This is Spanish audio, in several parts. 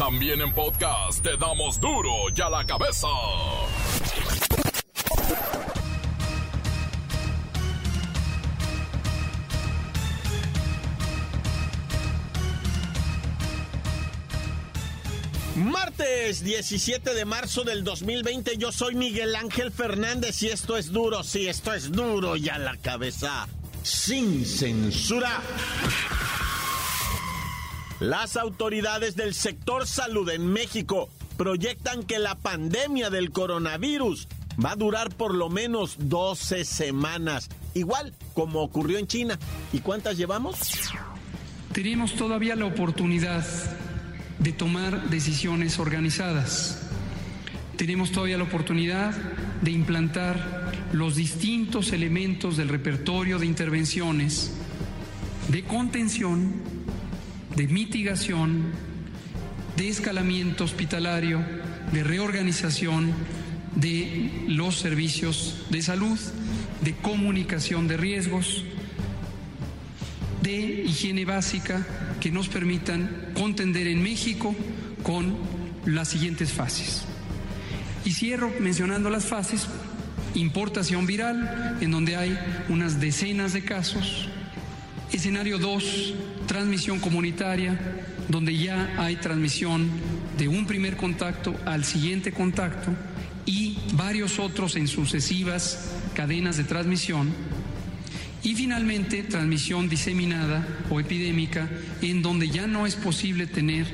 También en podcast te damos duro y a la cabeza. Martes 17 de marzo del 2020, yo soy Miguel Ángel Fernández y esto es duro, sí, esto es duro y a la cabeza, sin censura. Las autoridades del sector salud en México proyectan que la pandemia del coronavirus va a durar por lo menos 12 semanas, igual como ocurrió en China. ¿Y cuántas llevamos? Tenemos todavía la oportunidad de tomar decisiones organizadas. Tenemos todavía la oportunidad de implantar los distintos elementos del repertorio de intervenciones de contención de mitigación, de escalamiento hospitalario, de reorganización de los servicios de salud, de comunicación de riesgos, de higiene básica que nos permitan contender en México con las siguientes fases. Y cierro mencionando las fases, importación viral, en donde hay unas decenas de casos, Escenario 2, transmisión comunitaria, donde ya hay transmisión de un primer contacto al siguiente contacto y varios otros en sucesivas cadenas de transmisión. Y finalmente, transmisión diseminada o epidémica, en donde ya no es posible tener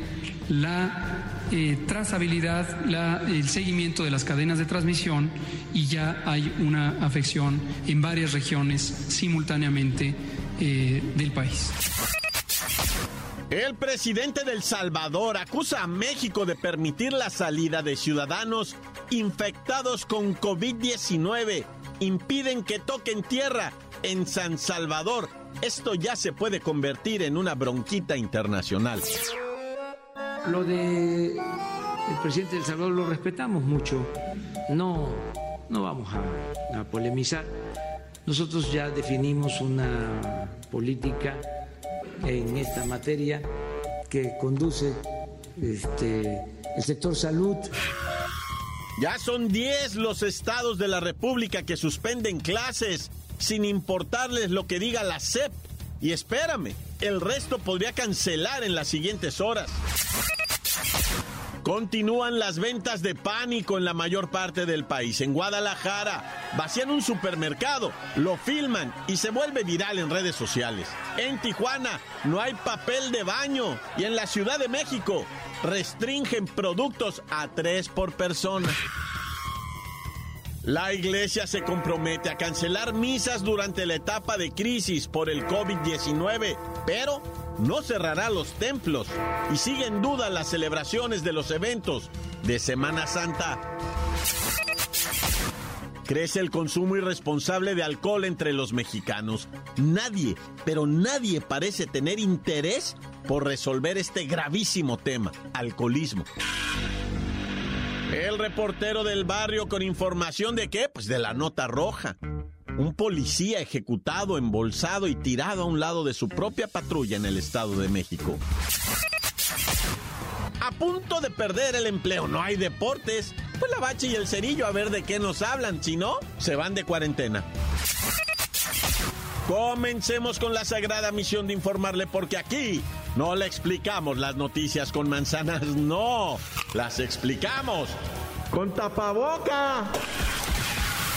la eh, trazabilidad, el seguimiento de las cadenas de transmisión y ya hay una afección en varias regiones simultáneamente eh, del país. El presidente del Salvador acusa a México de permitir la salida de ciudadanos infectados con COVID-19. Impiden que toquen tierra en San Salvador. Esto ya se puede convertir en una bronquita internacional. Lo de el presidente del Salvador lo respetamos mucho. No, no vamos a, a polemizar nosotros ya definimos una política en esta materia que conduce este, el sector salud. Ya son 10 los estados de la República que suspenden clases sin importarles lo que diga la SEP. Y espérame, el resto podría cancelar en las siguientes horas. Continúan las ventas de pánico en la mayor parte del país. En Guadalajara vacían un supermercado, lo filman y se vuelve viral en redes sociales. En Tijuana no hay papel de baño y en la Ciudad de México restringen productos a tres por persona. La iglesia se compromete a cancelar misas durante la etapa de crisis por el COVID-19, pero no cerrará los templos y sigue en duda las celebraciones de los eventos de Semana Santa. Crece el consumo irresponsable de alcohol entre los mexicanos. Nadie, pero nadie parece tener interés por resolver este gravísimo tema, alcoholismo. El reportero del barrio con información de qué? Pues de la nota roja un policía ejecutado, embolsado y tirado a un lado de su propia patrulla en el Estado de México. A punto de perder el empleo, no hay deportes. Pues la bache y el cerillo a ver de qué nos hablan, si no, se van de cuarentena. Comencemos con la sagrada misión de informarle porque aquí no le explicamos las noticias con manzanas, no, las explicamos con tapaboca.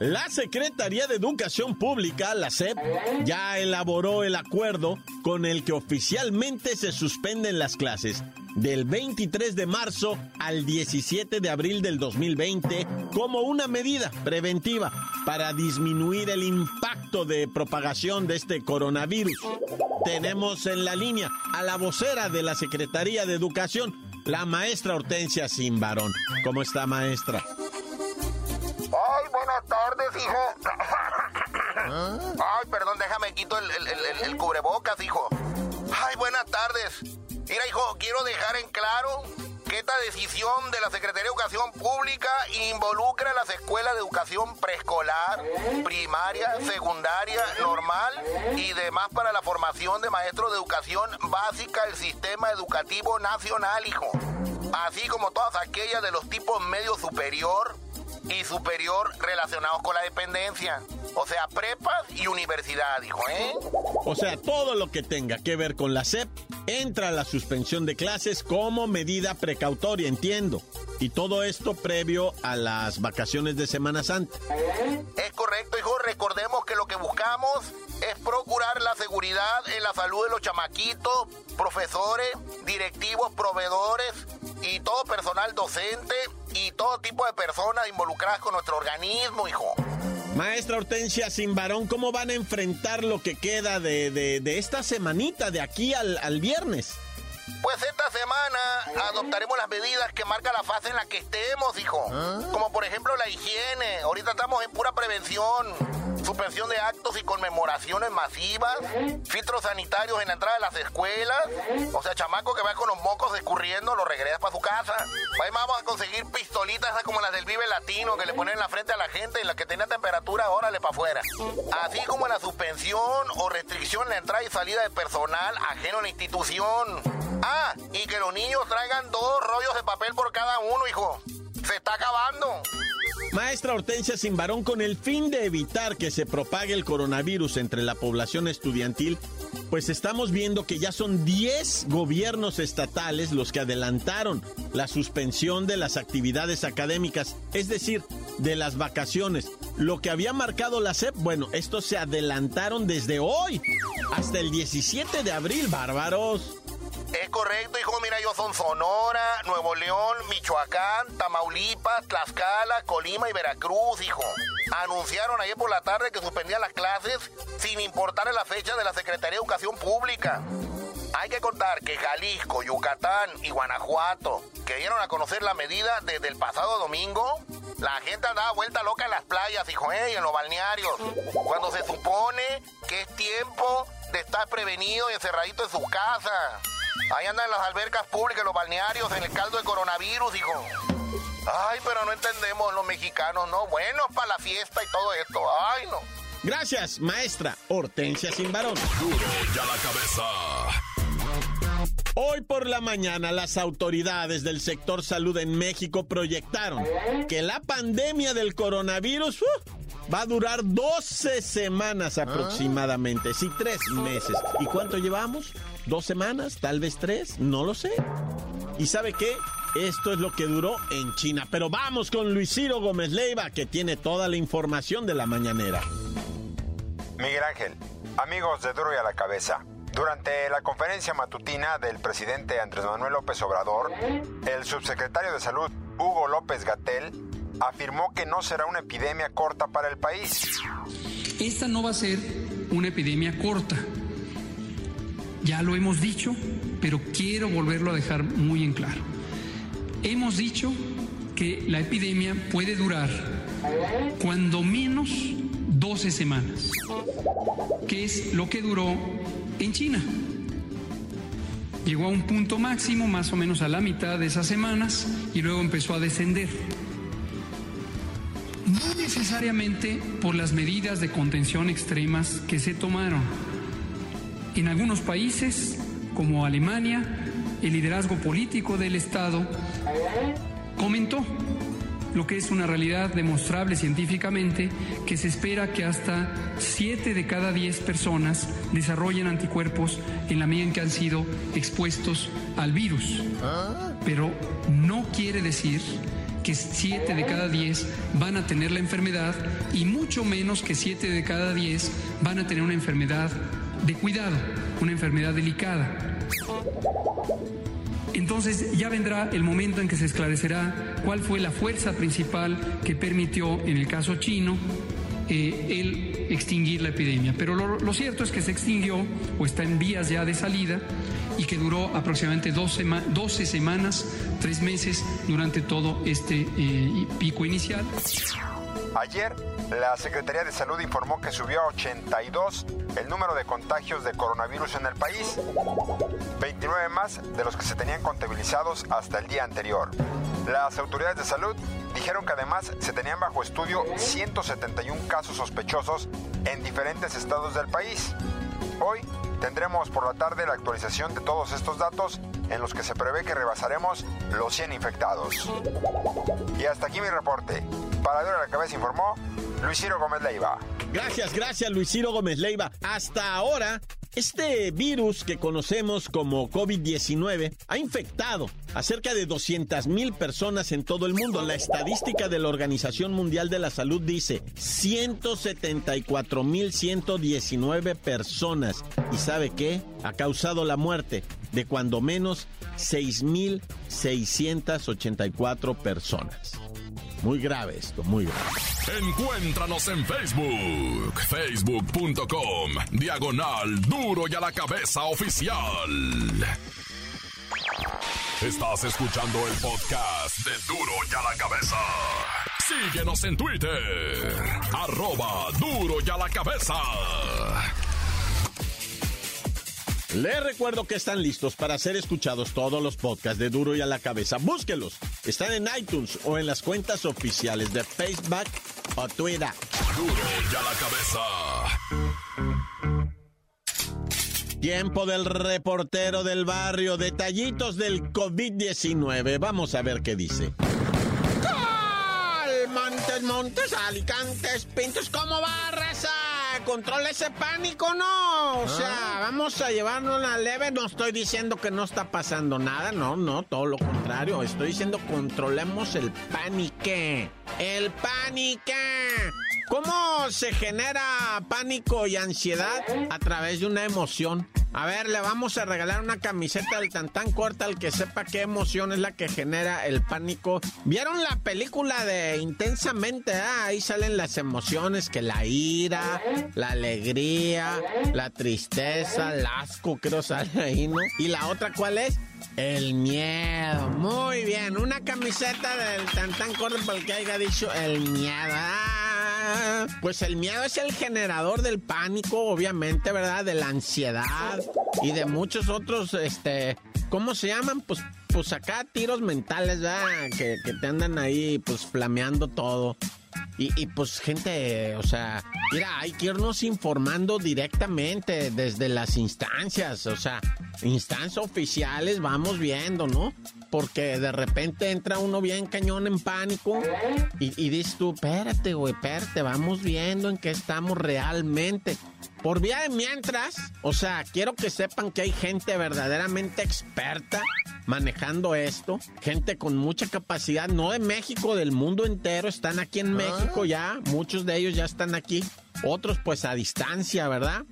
La Secretaría de Educación Pública, la SEP, ya elaboró el acuerdo con el que oficialmente se suspenden las clases del 23 de marzo al 17 de abril del 2020 como una medida preventiva para disminuir el impacto de propagación de este coronavirus. Tenemos en la línea a la vocera de la Secretaría de Educación, la maestra Hortensia Simbarón. ¿Cómo está, maestra? Hijo. Ay, perdón, déjame quito el, el cubrebocas, hijo. Ay, buenas tardes. Mira, hijo, quiero dejar en claro que esta decisión de la Secretaría de Educación Pública involucra a las escuelas de educación preescolar, primaria, secundaria, normal y demás para la formación de maestros de educación básica del sistema educativo nacional, hijo. Así como todas aquellas de los tipos medio superior y superior relacionados con la dependencia. O sea, prepas y universidad, hijo, ¿eh? O sea, todo lo que tenga que ver con la SEP entra a la suspensión de clases como medida precautoria, entiendo. Y todo esto previo a las vacaciones de Semana Santa. Es correcto, hijo. Recordemos que lo que buscamos es procurar la seguridad en la salud de los chamaquitos, profesores, directivos, proveedores y todo personal docente y todo tipo de personas involucradas con nuestro organismo, hijo. Maestra Hortensia Simbarón, ¿cómo van a enfrentar lo que queda de, de, esta semanita, de aquí al, al viernes? Pues esta semana adoptaremos las medidas que marca la fase en la que estemos, hijo. ¿Ah? Como por ejemplo la higiene. Ahorita estamos en pura prevención. Suspensión de actos y conmemoraciones masivas. Filtros sanitarios en la entrada de las escuelas. O sea, chamaco que va con los mocos escurriendo, lo regresa para su casa. Ahí vamos a conseguir pistolitas como las del Vive Latino que le ponen en la frente a la gente y la que tenga temperatura, órale para afuera. Así como la suspensión o restricción en la entrada y salida de personal ajeno a la institución. Ah, y que los niños traigan dos rollos de papel por cada uno, hijo. Se está acabando. Maestra Hortensia Simbarón, con el fin de evitar que se propague el coronavirus entre la población estudiantil, pues estamos viendo que ya son 10 gobiernos estatales los que adelantaron la suspensión de las actividades académicas, es decir, de las vacaciones. Lo que había marcado la SEP, bueno, estos se adelantaron desde hoy hasta el 17 de abril, bárbaros. Es correcto, hijo. Mira, yo son Sonora, Nuevo León, Michoacán, Tamaulipas, Tlaxcala, Colima y Veracruz, hijo. Anunciaron ayer por la tarde que suspendían las clases sin importar la fecha de la Secretaría de Educación Pública. Hay que contar que Jalisco, Yucatán y Guanajuato, que dieron a conocer la medida desde el pasado domingo, la gente andaba vuelta loca en las playas, hijo, ¿eh? y en los balnearios, cuando se supone que es tiempo de estar prevenido y encerradito en su casa. Ahí andan en las albercas públicas, los balnearios, en el caldo de coronavirus, hijo. Ay, pero no entendemos los mexicanos, ¿no? Bueno, para la fiesta y todo esto. Ay, no. Gracias, maestra Hortensia Simbarón. Duro ya la cabeza. Hoy por la mañana las autoridades del sector salud en México proyectaron que la pandemia del coronavirus uh, va a durar 12 semanas aproximadamente, sí, tres meses. ¿Y cuánto llevamos? ¿Dos semanas? ¿Tal vez tres? No lo sé. ¿Y sabe qué? Esto es lo que duró en China. Pero vamos con Luis Ciro Gómez Leiva, que tiene toda la información de la mañanera. Miguel Ángel, amigos de Duro y a la Cabeza. Durante la conferencia matutina del presidente Andrés Manuel López Obrador, el subsecretario de Salud, Hugo López Gatel, afirmó que no será una epidemia corta para el país. Esta no va a ser una epidemia corta. Ya lo hemos dicho, pero quiero volverlo a dejar muy en claro. Hemos dicho que la epidemia puede durar cuando menos 12 semanas, que es lo que duró en China. Llegó a un punto máximo más o menos a la mitad de esas semanas y luego empezó a descender. Necesariamente por las medidas de contención extremas que se tomaron. En algunos países, como Alemania, el liderazgo político del Estado comentó lo que es una realidad demostrable científicamente, que se espera que hasta 7 de cada 10 personas desarrollen anticuerpos en la medida en que han sido expuestos al virus. Pero no quiere decir que 7 de cada 10 van a tener la enfermedad y mucho menos que 7 de cada 10 van a tener una enfermedad de cuidado, una enfermedad delicada. Entonces ya vendrá el momento en que se esclarecerá cuál fue la fuerza principal que permitió, en el caso chino, eh, el extinguir la epidemia. Pero lo, cierto es que se extinguió o está en vías ya de salida y que duró aproximadamente 12, 12 semanas, tres meses durante todo este eh, pico inicial. Ayer, la Secretaría de Salud informó que subió a 82 el número de contagios de coronavirus en el país, 29 más de los que se tenían contabilizados hasta el día anterior. Las autoridades de salud dijeron que además se tenían bajo estudio 171 casos sospechosos en diferentes estados del país. Hoy tendremos por la tarde la actualización de todos estos datos en los que se prevé que rebasaremos los 100 infectados. Y hasta aquí mi reporte. Para Dura la Cabeza informó Luis Ciro Gómez Leiva. Gracias, gracias Luis Ciro Gómez Leiva. Hasta ahora, este virus que conocemos como COVID-19 ha infectado a cerca de 200 mil personas en todo el mundo. La estadística de la Organización Mundial de la Salud dice 174 mil 119 personas. ¿Y sabe qué? Ha causado la muerte de cuando menos 6 mil 684 personas. Muy grave esto, muy grave. Encuéntranos en Facebook, facebook.com, diagonal duro y a la cabeza oficial. Estás escuchando el podcast de duro y a la cabeza. Síguenos en Twitter, arroba duro y a la cabeza. Les recuerdo que están listos para ser escuchados todos los podcasts de Duro y a la cabeza. Búsquelos. Están en iTunes o en las cuentas oficiales de Facebook o Twitter. Duro y a la cabeza. Tiempo del reportero del barrio. Detallitos del COVID-19. Vamos a ver qué dice. Montes, Montes, Alicantes, Pintos, ¿cómo va, raza? controla ese pánico, ¿no? O sea, ah. vamos a llevarnos una leve. No estoy diciendo que no está pasando nada, no, no, todo lo contrario. Estoy diciendo controlemos el pánico. El pánico. ¿Cómo se genera pánico y ansiedad? A través de una emoción. A ver, le vamos a regalar una camiseta del tan tan corta al que sepa qué emoción es la que genera el pánico. ¿Vieron la película de Intensamente? Ah, ahí salen las emociones, que la ira, la alegría, la tristeza, el asco, creo sale ahí, ¿no? ¿Y la otra cuál es? El miedo. Muy bien, una camiseta del tan tan corta para el que haya dicho el miedo. Ah, pues el miedo es el generador del pánico, obviamente, ¿verdad? De la ansiedad y de muchos otros, este, ¿cómo se llaman? Pues, pues acá tiros mentales, ¿verdad? Que, que te andan ahí, pues, flameando todo. Y, pues gente, o sea, mira, hay que irnos informando directamente desde las instancias, o sea, instancias oficiales, vamos viendo, ¿no? Porque de repente entra uno bien cañón en pánico y, y dices tú, espérate, güey, espérate, vamos viendo en qué estamos realmente. Por vía de mientras, o sea, quiero que sepan que hay gente verdaderamente experta manejando esto, gente con mucha capacidad, no de México, del mundo entero, están aquí en México ya, muchos de ellos ya están aquí, otros pues a distancia, ¿verdad?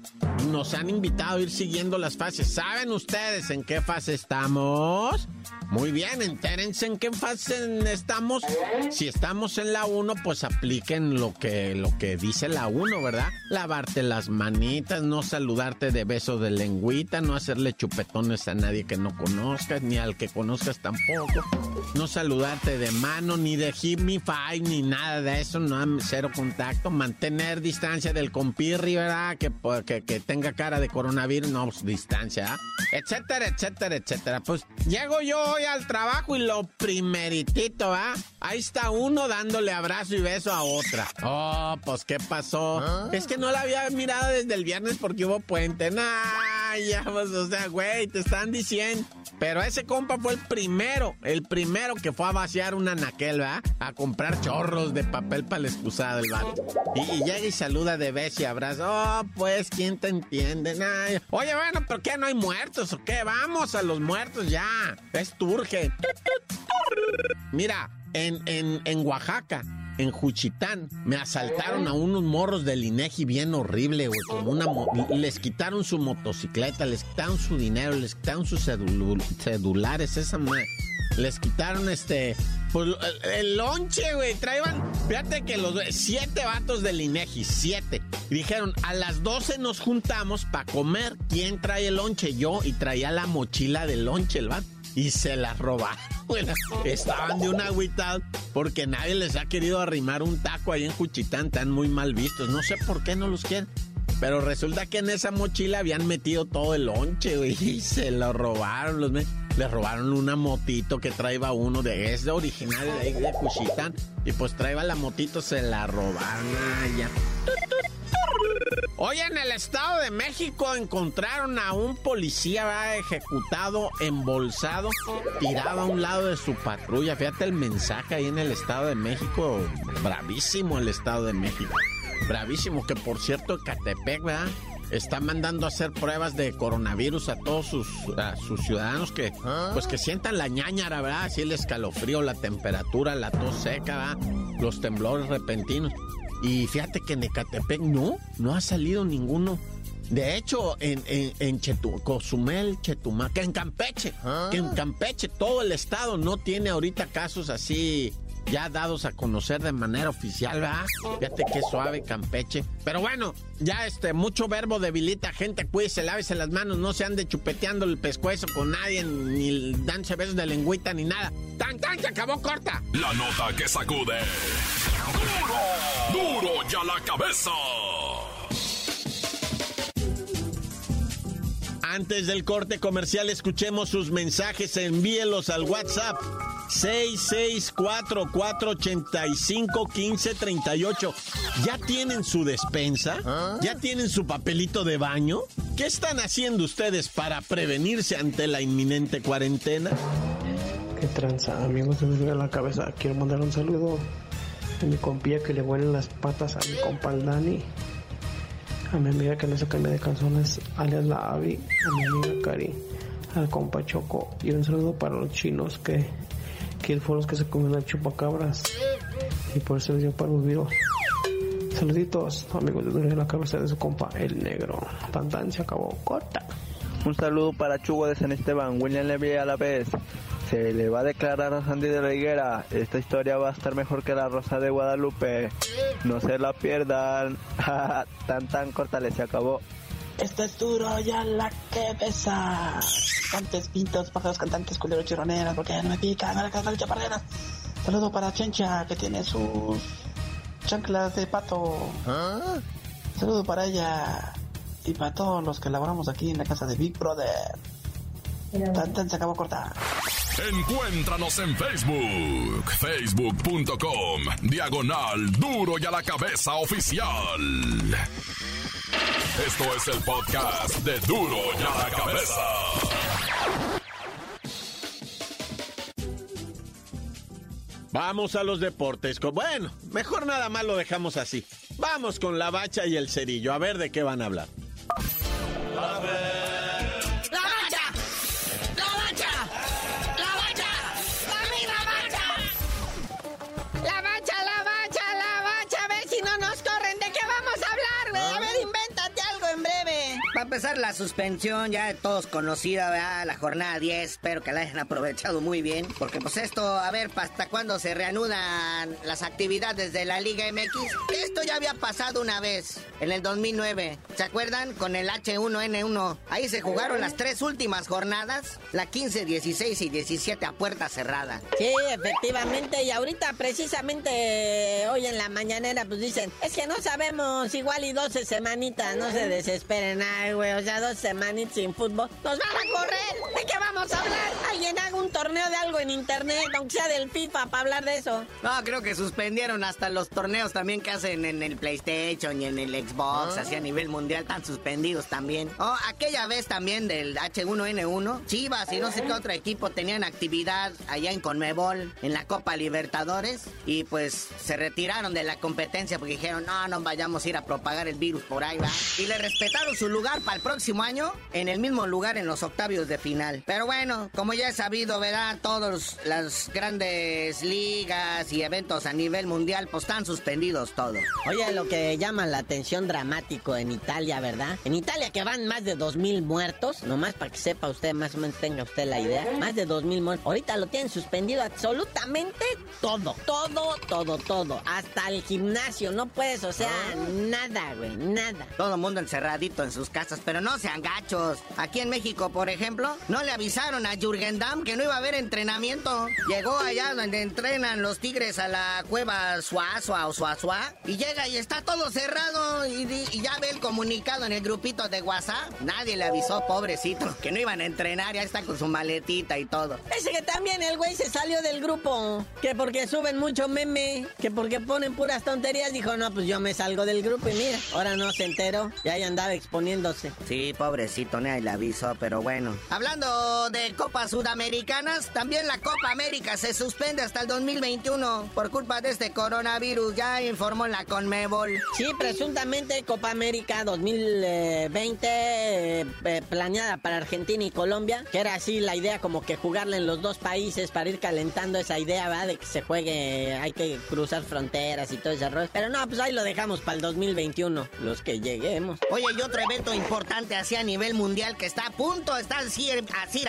Nos han invitado a ir siguiendo las fases. ¿Saben ustedes en qué fase estamos? Muy bien, entérense en qué fase estamos. Si estamos en la 1, pues apliquen lo que, lo que dice la 1, ¿verdad? Lavarte las manitas, no saludarte de beso de lengüita, no hacerle chupetones a nadie que no conozcas, ni al que conozcas tampoco. No saludarte de mano, ni de hip five, ni nada de eso, no cero contacto. Mantener distancia del compirri, ¿verdad? Que, que, que tenga cara de coronavirus, no, pues, distancia, ¿ah? Etcétera, etcétera, etcétera. Pues llego yo al trabajo y lo primeritito, ¿ah? Ahí está uno dándole abrazo y beso a otra. Oh, pues ¿qué pasó? ¿Ah? Es que no la había mirado desde el viernes porque hubo puente. Nah, pues, o sea, güey, te están diciendo. Pero ese compa fue el primero, el primero que fue a vaciar una naquel, ¿verdad? A comprar chorros de papel para la excusada del bar. Y, llega y saluda de beso y abrazo. Oh, pues, ¿quién te entiende? Oye, bueno, ¿por qué no hay muertos o qué? Vamos a los muertos ya. Es turge. Mira, en, en, en Oaxaca en Juchitán, me asaltaron a unos morros del INEGI bien horrible, güey, como una... les quitaron su motocicleta, les quitaron su dinero, les quitaron sus celulares, esa madre. Les quitaron este... Pues el, lonche, güey. Traían, fíjate que los siete vatos del INEGI, siete. dijeron, a las 12 nos juntamos para comer. ¿Quién trae el lonche? Yo y traía la mochila del lonche, el vato y se las robaron. Estaban de una agüita porque nadie les ha querido arrimar un taco ahí en Juchitán, están muy mal vistos. No sé por qué no los quieren. Pero resulta que en esa mochila habían metido todo el lonche, güey, y se lo robaron. Los les robaron una motito que traía uno de es de original de Juchitán. Y pues traía la motito, se la robaron. ya. Hoy en el Estado de México encontraron a un policía ejecutado, embolsado, tirado a un lado de su patrulla. Fíjate el mensaje ahí en el Estado de México. Bravísimo el Estado de México. Bravísimo, que por cierto, Catepec, ¿verdad? Está mandando a hacer pruebas de coronavirus a todos sus, ciudadanos que, pues que sientan la ñañara, ¿verdad? Así el escalofrío, la temperatura, la tos seca, ¿verdad? Los temblores repentinos. Y fíjate que en Ecatepec no, no ha salido ninguno. De hecho, en, en, en Cozumel, Chetumal, que en Campeche, que en ah. Campeche todo el estado no tiene ahorita casos así ya dados a conocer de manera oficial, ¿verdad? Fíjate qué suave Campeche. Pero bueno, ya este, mucho verbo debilita, gente, cuídese, lávese las manos, no se ande chupeteando el pescuezo con nadie, ni danse besos de lengüita, ni nada. ¡Tan, tan! Se acabó corta. La nota que sacude. ¡Duro! ¡Duro ya la cabeza! Antes del corte comercial, escuchemos sus mensajes, envíelos al WhatsApp 664-485-1538. ¿Ya tienen su despensa? ¿Ah? ¿Ya tienen su papelito de baño? ¿Qué están haciendo ustedes para prevenirse ante la inminente cuarentena? Qué tranza, amigos, se me la cabeza. Quiero mandar un saludo a mi compía que le huelen las patas a mi compa Dani. A mi amiga que no se cambia de calzones, alias la Avi. A mi amiga Cari. Al compa Choco. Y un saludo para los chinos que que fueron los que se comen a chupacabras y por eso les dio para virus. Saluditos, amigos de la cabeza de su compa, el negro. Tan se acabó, corta. Un saludo para Chugo de San Esteban, William Levy a la vez. Se le va a declarar a Sandy de la Higuera. Esta historia va a estar mejor que la Rosa de Guadalupe. No se la pierdan. tan tan corta, se acabó. Esto es duro ya la que besa. Cantantes, pintos, pájaros cantantes, culeros chirroneras, porque no me pican, que chaparreras. Saludo para Chencha, que tiene sus chanclas de pato. ¿Ah? Saludo para ella y para todos los que laboramos aquí en la casa de Big Brother. Tan, se acabó cortar. Encuéntranos en Facebook, facebook.com, diagonal duro y a la cabeza oficial. Esto es el podcast de Duro y a la Cabeza. Vamos a los deportes. Bueno, mejor nada más lo dejamos así. Vamos con la bacha y el cerillo. A ver de qué van a hablar. Empezar la suspensión ya de todos conocida, la jornada 10. Espero que la hayan aprovechado muy bien. Porque pues esto, a ver, ¿hasta cuándo se reanudan las actividades de la Liga MX? Esto ya había pasado una vez, en el 2009. ¿Se acuerdan? Con el H1N1. Ahí se jugaron las tres últimas jornadas. La 15, 16 y 17 a puerta cerrada. Sí, efectivamente. Y ahorita precisamente hoy en la mañanera pues dicen, es que no sabemos, igual y 12 semanitas, no se desesperen. Ay, o sea, dos semanitas sin fútbol. ¡Nos van a correr! ¿De qué vamos a hablar? Alguien haga un torneo de algo en internet, aunque sea del FIFA, para hablar de eso. No, creo que suspendieron hasta los torneos también que hacen en el PlayStation y en el Xbox, ah. así a nivel mundial, están suspendidos también. Oh, aquella vez también del H1N1, Chivas y no sé qué otro equipo tenían actividad allá en Conmebol, en la Copa Libertadores, y pues se retiraron de la competencia porque dijeron, no, no vayamos a ir a propagar el virus por ahí, ¿va? Y le respetaron su lugar para al próximo año en el mismo lugar en los octavios de final. Pero bueno, como ya he sabido, ¿verdad? Todas las grandes ligas y eventos a nivel mundial pues están suspendidos todos. Oye, lo que llama la atención dramático en Italia, ¿verdad? En Italia que van más de 2.000 muertos, nomás para que sepa usted, más o menos tenga usted la idea, más de 2.000 muertos. Ahorita lo tienen suspendido absolutamente todo, todo, todo, todo. Hasta el gimnasio, no puedes, o sea, nada, güey, nada. Todo el mundo encerradito en sus casas, pero no sean gachos. Aquí en México, por ejemplo, no le avisaron a Jürgen Damm que no iba a haber entrenamiento. Llegó allá donde entrenan los tigres a la cueva Suazua o Suazua y llega y está todo cerrado y, ya ve el comunicado en el grupito de WhatsApp. Nadie le avisó, pobrecito, que no iban a entrenar, ya está con su maletita y todo. Ese que también el güey se salió del grupo, que porque suben mucho meme, que porque ponen puras tonterías, dijo, no, pues yo me salgo del grupo y mira, ahora no se enteró, ya ahí andaba exponiéndose. Sí, pobrecito, nadie le avisó, pero bueno. Hablando de Copas Sudamericanas, también la Copa América se suspende hasta el 2021 por culpa de este coronavirus, ya informó la Conmebol. Sí, presuntamente Copa América 2020 eh, eh, planeada para Argentina y Colombia, que era así la idea como que jugarle en los dos países para ir calentando esa idea, ¿verdad? De que se juegue, hay que cruzar fronteras y todo ese rollo. Pero no, pues ahí lo dejamos para el 2021, los que lleguemos. Oye, y otro evento importante así a nivel mundial que está a punto, está así, así,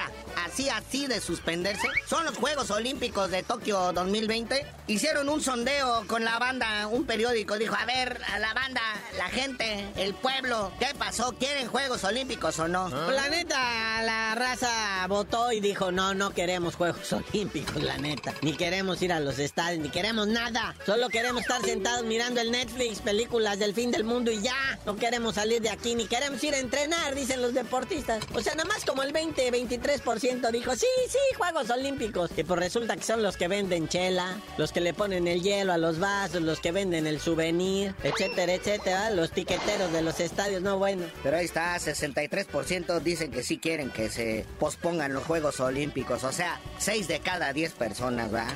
así, así de suspenderse, son los Juegos Olímpicos de Tokio 2020. Hicieron un sondeo con la banda, un periódico dijo, a ver, a la banda, la gente, el pueblo, ¿qué pasó? ¿Quieren Juegos Olímpicos o no? Ah. La neta, la raza votó y dijo, no, no queremos Juegos Olímpicos, la neta. Ni queremos ir a los estadios, ni queremos nada. Solo queremos estar sentados mirando el Netflix, películas del fin del mundo y ya. No queremos salir de aquí, ni queremos ir a entrenar, dicen los deportistas. O sea, nada más como el 20, 23% dijo, sí, sí, Juegos Olímpicos. Y pues resulta que son los que venden chela, los que le ponen el hielo a los vasos, los que venden el souvenir, etcétera, etcétera. Los tiqueteros de los estadios, no bueno. Pero ahí está, 63% dicen que sí quieren que se pospongan los Juegos Olímpicos. O sea, 6 de cada 10 personas, ¿va?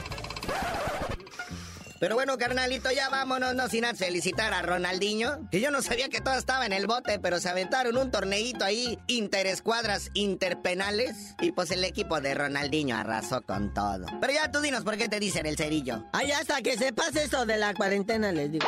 Pero bueno, carnalito, ya vámonos, no sin antes felicitar a Ronaldinho. Que yo no sabía que todo estaba en el bote, pero se aventaron un torneito ahí, interescuadras interpenales. Y pues el equipo de Ronaldinho arrasó con todo. Pero ya tú dinos por qué te dicen el cerillo. Ay, hasta que se pase eso de la cuarentena, les digo.